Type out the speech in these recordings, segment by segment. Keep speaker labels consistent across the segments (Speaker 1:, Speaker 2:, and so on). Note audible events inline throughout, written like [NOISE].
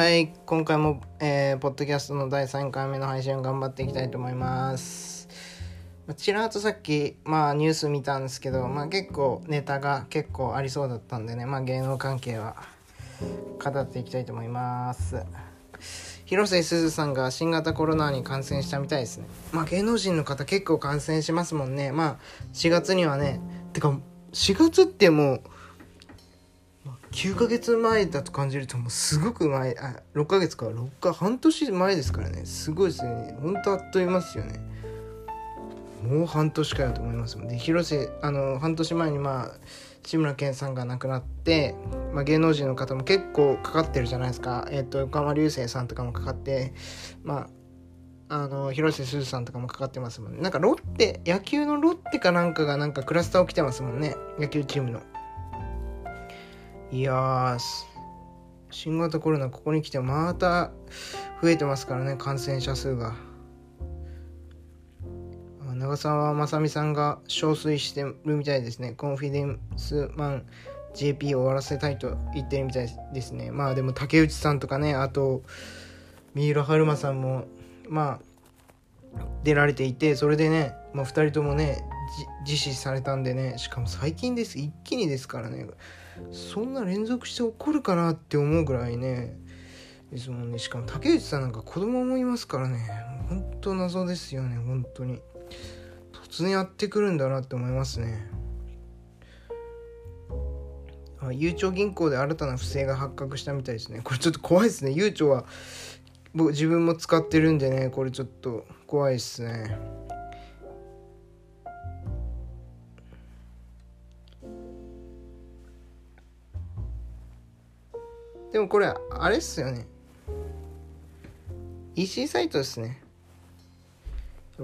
Speaker 1: はい、今回も、えー、ポッドキャストの第3回目の配信を頑張っていきたいと思います。ちらっとさっき、まあ、ニュース見たんですけど、まあ、結構ネタが結構ありそうだったんでね、まあ、芸能関係は語っていきたいと思います。広瀬すずさんが新型コロナに感染したみたいですね。まあ、芸能人の方結構感染しますもんね。まあ、4月にはね、てか、4月ってもう、9ヶ月前だと感じるともうすごく前あ6ヶ月か。6か半年前ですからね。すごいですね。ほんとあっという間ですよね。もう半年かよと思いますもん。で広瀬あの半年前にまあ志村けんさんが亡くなって、まあ、芸能人の方も結構かかってるじゃないですか。えっ、と横浜流星さんとかもかかってまああの広瀬すずさんとかもかかってますもんね。なんかロッテ野球のロッテかなんかがなんかクラスター起きてますもんね。野球チームの。いやー新型コロナここに来てまた増えてますからね感染者数が。長澤まさみさんが憔悴してるみたいですね。コンフィデンスマン JP を終わらせたいと言ってるみたいですね。まあでも竹内さんとかねあと三浦春馬さんもまあ出られていてそれでね、まあ、2人ともね自死されたんでねしかも最近です。一気にですからね。そんな連続して起こるかなって思うぐらいねですもんねしかも竹内さんなんか子供もいますからね本当謎ですよね本当に。突然やってくるんだなって思いますね。あゆうちょ銀行で新たな不正が発覚したみたいですね。これちょっと怖いですね。ゆうちょは僕自分も使ってるんでねこれちょっと怖いですね。でもこれあれっすよね。EC サイトですね。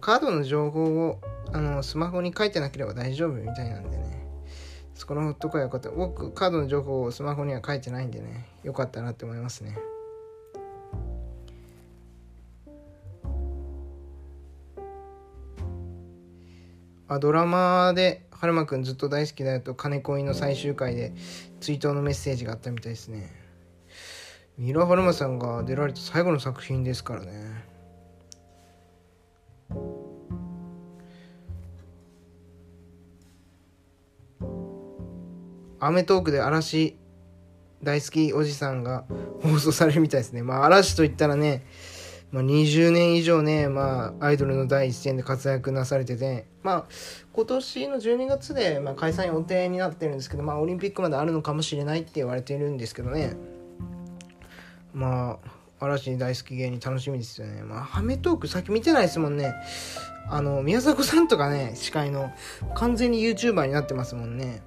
Speaker 1: カードの情報をあのスマホに書いてなければ大丈夫みたいなんでね。そこのとこはよかった。僕カードの情報をスマホには書いてないんでね。よかったなって思いますね。あドラマで春馬くんずっと大好きだよと金恋の最終回で追悼のメッセージがあったみたいですね。三浦春馬さんが出られた最後の作品ですからね『アメトーーク』で嵐大好きおじさんが放送されるみたいですね。まあ嵐といったらね、まあ、20年以上ね、まあ、アイドルの第一線で活躍なされててまあ今年の12月で、まあ、解散予定になってるんですけどまあオリンピックまであるのかもしれないって言われてるんですけどね。まあ嵐大好き芸人楽しみですよね。まあアメトークさっき見てないですもんね。あの宮迫さんとかね司会の完全に YouTuber になってますもんね。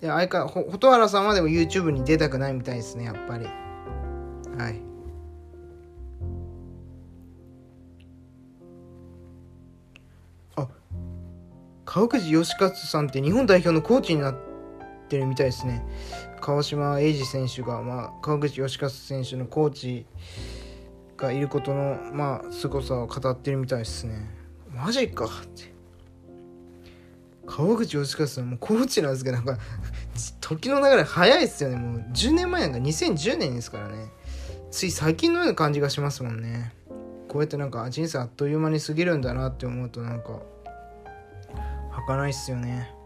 Speaker 1: で相かほ蛍原さんはでも YouTube に出たくないみたいですねやっぱり。はい。あ川口義勝さんって日本代表のコーチになってるみたいですね。川島英二選手が、まあ、川口義勝選手のコーチがいることのまあ凄さを語ってるみたいですね。マジかって。川口義勝さんもうコーチなんですけどなんか時の流れ早いですよね。もう10年前なんか2010年ですからね。つい最近のような感じがしますもんね。こうやってなんか人生あっという間に過ぎるんだなって思うとなんか儚いっすよね。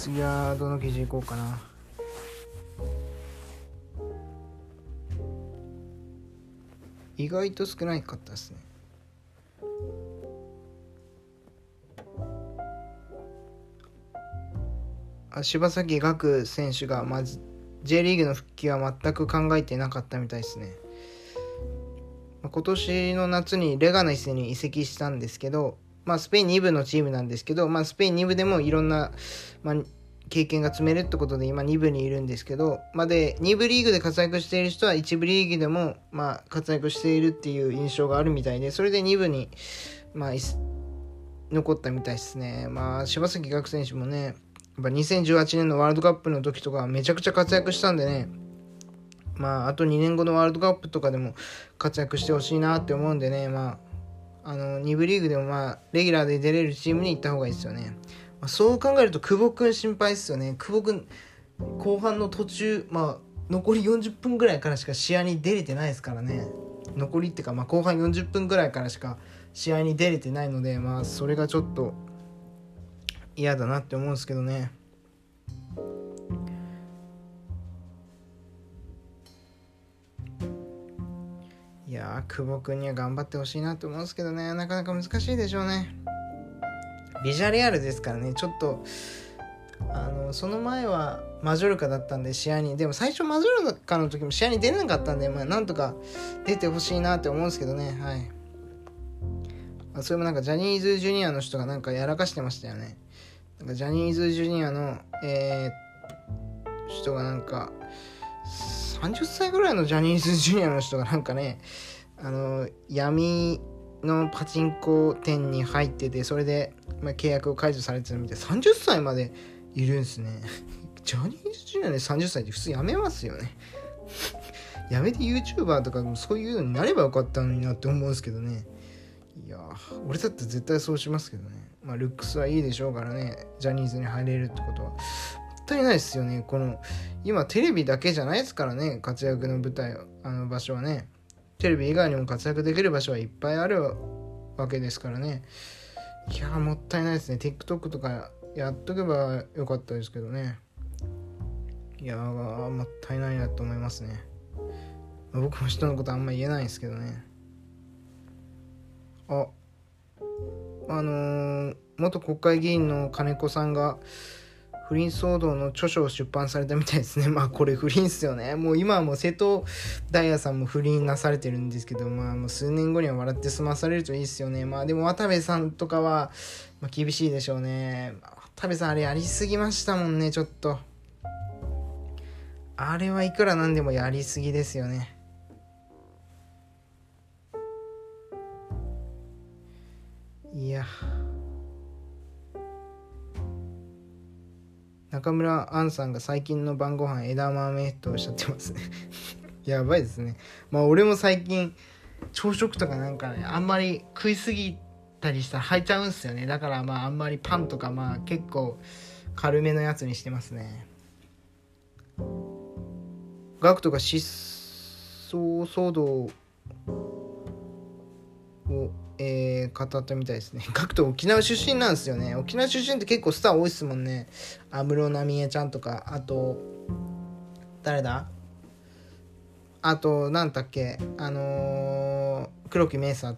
Speaker 1: 次はどの記事いこうかな。意外と少ないかったですね。あ柴崎岳選手が、まあ、J リーグの復帰は全く考えてなかったみたいですね、今年の夏にレガネスに移籍したんですけど、まあ、スペイン2部のチームなんですけど、まあ、スペイン2部でもいろんな、まあ、経験が積めるってことで今2部にいるんですけど、まあ、で2部リーグで活躍している人は1部リーグでもまあ活躍しているっていう印象があるみたいでそれで2部にまあ残ったみたいですね。まあ柴崎岳選手もねやっぱ2018年のワールドカップの時とかめちゃくちゃ活躍したんでねまああと2年後のワールドカップとかでも活躍してほしいなって思うんでねまああの2部リーグでもまあレギュラーで出れるチームに行った方がいいですよね、まあ、そう考えると久保君心配ですよね。久保君後半の途中まあ残り40分ぐらいからしか試合に出れてないですからね。残りっていうか、まあ、後半40分ぐらいからしか試合に出れてないのでまあそれがちょっと嫌だなって思うんですけどね。いやー久保君には頑張ってほしいなと思うんですけどね。なかなか難しいでしょうね。ビジャレアルですからね。ちょっとあのその前はマジョルカだったんで試合に。でも最初マジョルカの時も試合に出れなかったんで、まあ、なんとか出てほしいなって思うんですけどね。はい。それもなんかジャニーズジュニアの人がなんかやらかしてましたよね。なんかジャニーズジュニアのえー、人がなんか30歳ぐらいのジャニーズジュニアの人がなんかねあの闇のパチンコ店に入っててそれで、まあ、契約を解除されてるみたい30歳までいるんですね。[LAUGHS] ジャニーズジュニアで30歳って普通やめますよね。[LAUGHS] やめて YouTuber とかもそういうのになればよかったのになって思うんですけどね。いや俺だって絶対そうしますけどね。まあルックスはいいでしょうからね。ジャニーズに入れるってことは。ったいないですよね。この今テレビだけじゃないですからね。活躍の舞台あの場所はね。テレビ以外にも活躍できる場所はいっぱいあるわけですからね。いやもったいないですね。TikTok とかやっとけばよかったですけどね。いやもったいないなと思いますね。僕も人のことあんま言えないんですけどね。ああのー、元国会議員の金子さんが不倫騒動の著書を出版されたみたいですね。[LAUGHS] まあこれ不倫っすよね。もう今はもう瀬戸大也さんも不倫なされてるんですけど、まあもう数年後には笑って済まされるといいっすよね。まあでも渡部さんとかは、まあ、厳しいでしょうね。渡部さんあれやりすぎましたもんね、ちょっと。あれはいくらなんでもやりすぎですよね。いや。中村杏さんが最近の晩ご飯枝豆とおっしゃってますね。[LAUGHS] やばいですね。まあ俺も最近朝食とかなんかねあんまり食いすぎたりしたら吐いちゃうんすよね。だからまああんまりパンとかまあ結構軽めのやつにしてますね。ガクトが失踪騒動をえー、語ったみたいですね。ガクト沖縄出身なんですよね。沖縄出身って結構スター多いっすもんね。安室奈美恵ちゃんとか、あと、誰だ？あと、なんだっけ、あのー、黒木メイサ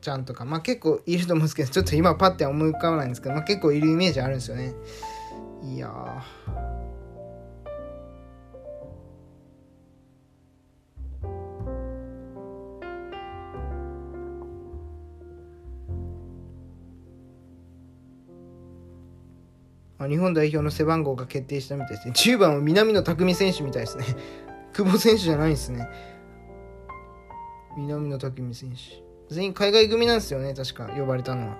Speaker 1: ちゃんとか、まあ結構いると思うんですけど、ちょっと今パッて思い浮かばないんですけど、まあ結構いるイメージあるんですよね。いやー。ま日本代表の背番号が決定したみたいですね。10番は南野拓実選手みたいですね。[LAUGHS] 久保選手じゃないですね。南野拓実選手。全員海外組なんですよね、確か呼ばれたのは。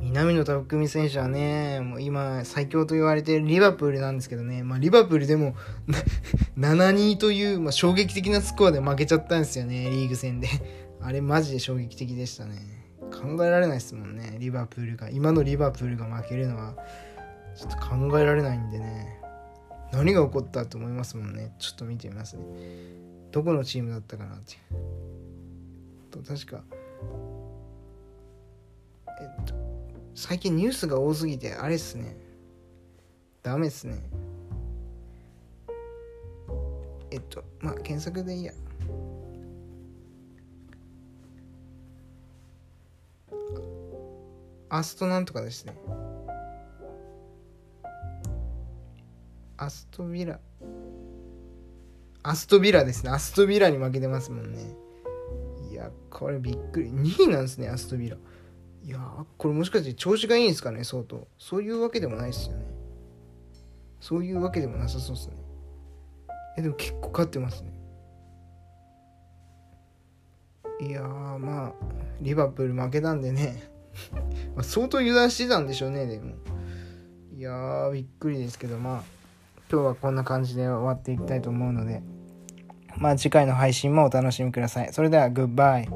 Speaker 1: 南野拓実選手はね、もう今最強と言われているリバプールなんですけどね、まあ、リバプールでも [LAUGHS] 7-2という、まあ、衝撃的なスコアで負けちゃったんですよね、リーグ戦で。あれマジで衝撃的でしたね。考えられないですもんね。リバプールが。今のリバプールが負けるのはちょっと考えられないんでね。何が起こったと思いますもんね。ちょっと見てみますね。どこのチームだったかなってと確かえっと最近ニュースが多すぎてあれっすね。ダメっすね。えっとまあ検索でいいや。アストなんとかですね。アストビラ。アストビラですね。アストビラに負けてますもんね。いやこれびっくり。2位なんですねアストビラ。いやこれもしかして調子がいいんですかね相当。そういうわけでもないですよね。そういうわけでもなさそうですね。えでも結構勝ってますね。いやまあリバプール負けたんでね。ま相当油断してたんでしょうねでも。いやーびっくりですけどまあ今日はこんな感じで終わっていきたいと思うのでまあ次回の配信もお楽しみください。それではグッバイ。